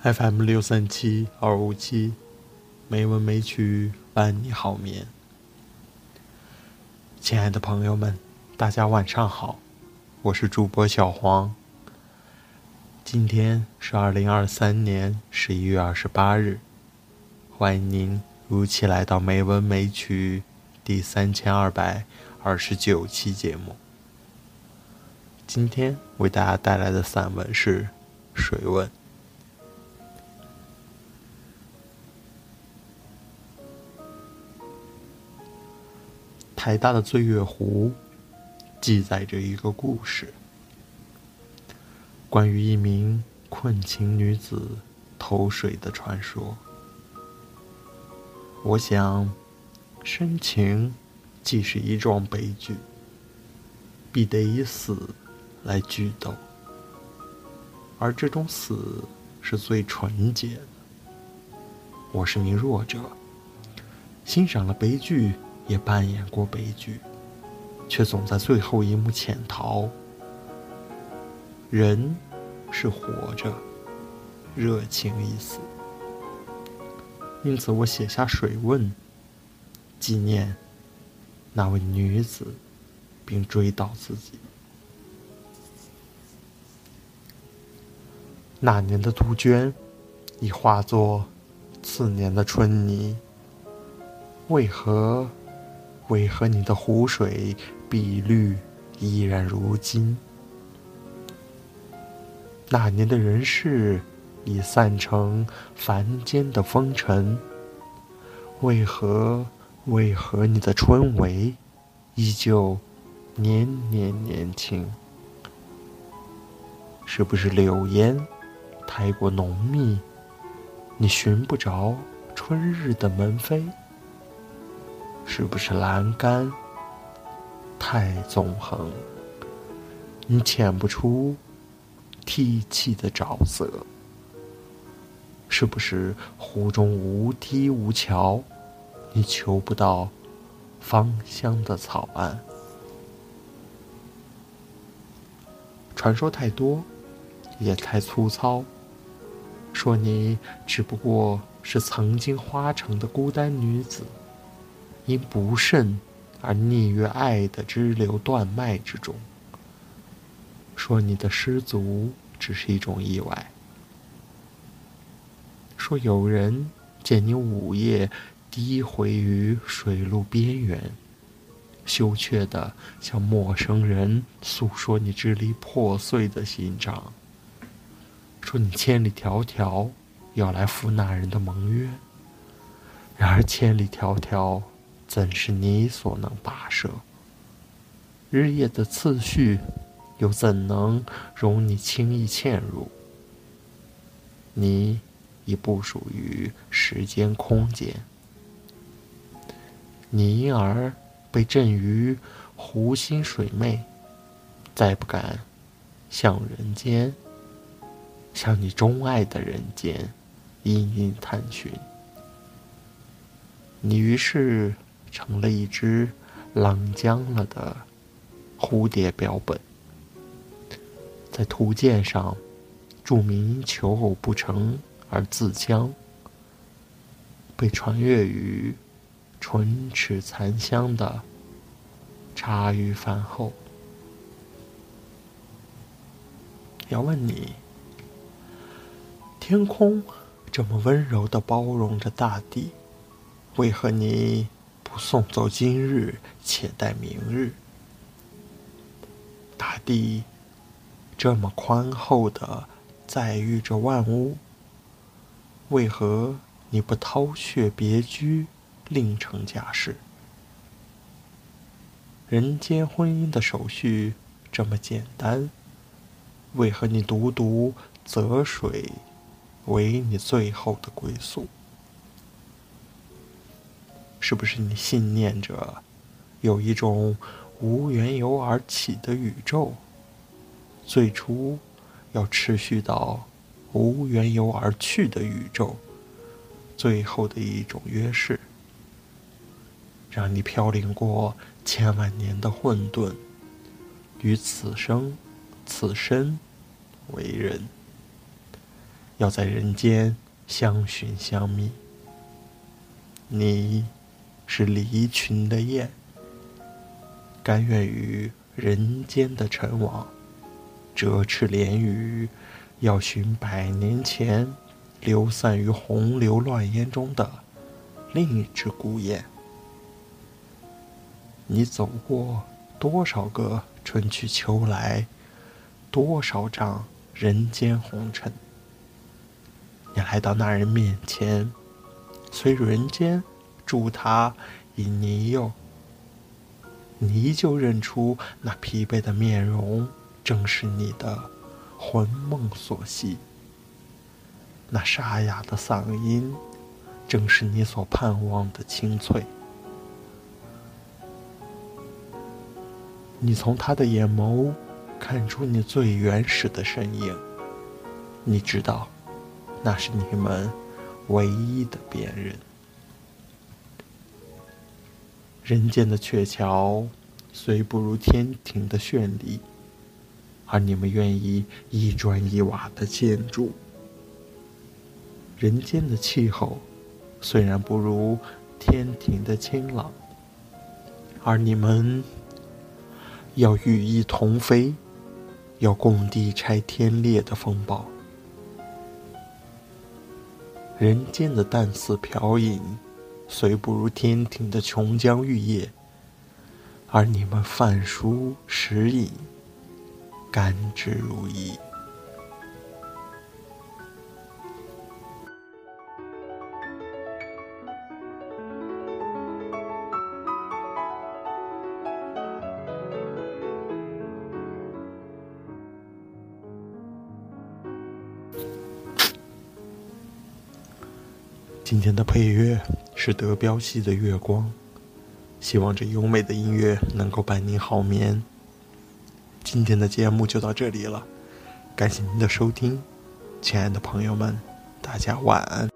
FM 六三七二五七，没文没曲伴你好眠。亲爱的朋友们，大家晚上好，我是主播小黄。今天是二零二三年十一月二十八日，欢迎您如期来到《没文没曲》第三千二百二十九期节目。今天为大家带来的散文是《水问》。台大的醉月湖记载着一个故事，关于一名困情女子投水的传说。我想，深情既是一桩悲剧，必得以死来剧斗，而这种死是最纯洁的。我是名弱者，欣赏了悲剧。也扮演过悲剧，却总在最后一幕潜逃。人是活着，热情已死，因此我写下水问，纪念那位女子，并追悼自己。那年的杜鹃，已化作次年的春泥，为何？为何你的湖水碧绿依然如今？那年的人世已散成凡间的风尘。为何？为何你的春闱依旧年年年轻？是不是柳烟太过浓密，你寻不着春日的门扉？是不是栏杆太纵横，你遣不出梯气的沼泽？是不是湖中无堤无桥，你求不到芳香的草岸？传说太多，也太粗糙。说你只不过是曾经花城的孤单女子。因不慎而溺于爱的支流断脉之中，说你的失足只是一种意外；说有人见你午夜低回于水路边缘，羞怯的向陌生人诉说你支离破碎的心肠；说你千里迢迢要来赴那人的盟约，然而千里迢迢。怎是你所能跋涉？日夜的次序，又怎能容你轻易嵌入？你已不属于时间空间，你因而被震于湖心水湄，再不敢向人间，向你钟爱的人间，殷殷探寻。你于是。成了一只浪僵了的蝴蝶标本，在图鉴上注明求偶不成而自僵，被传阅于唇齿残香的茶余饭后。要问你，天空这么温柔的包容着大地，为何你？送走今日，且待明日。大地这么宽厚的载誉着万物，为何你不掏穴别居，另成家室？人间婚姻的手续这么简单，为何你独独择水为你最后的归宿？是不是你信念着，有一种无缘由而起的宇宙，最初要持续到无缘由而去的宇宙，最后的一种约誓，让你飘零过千万年的混沌，与此生、此生为人，要在人间相寻相觅。你是离群的雁，甘愿于人间的尘网，折翅连羽，要寻百年前流散于洪流乱烟中的另一只孤雁。你走过多少个春去秋来，多少丈人间红尘？你来到那人面前，虽人间助他以泥釉，你依旧认出那疲惫的面容，正是你的魂梦所系；那沙哑的嗓音，正是你所盼望的清脆。你从他的眼眸看出你最原始的身影，你知道，那是你们唯一的辨认。人间的鹊桥虽不如天庭的绚丽，而你们愿意一砖一瓦的建筑。人间的气候虽然不如天庭的清朗，而你们。要羽翼同飞，要共地拆天裂的风暴。人间的淡似飘影，虽不如天庭的琼浆玉液，而你们饭熟食饮，甘之如饴。今天的配乐是德彪西的《月光》，希望这优美的音乐能够伴您好眠。今天的节目就到这里了，感谢您的收听，亲爱的朋友们，大家晚安。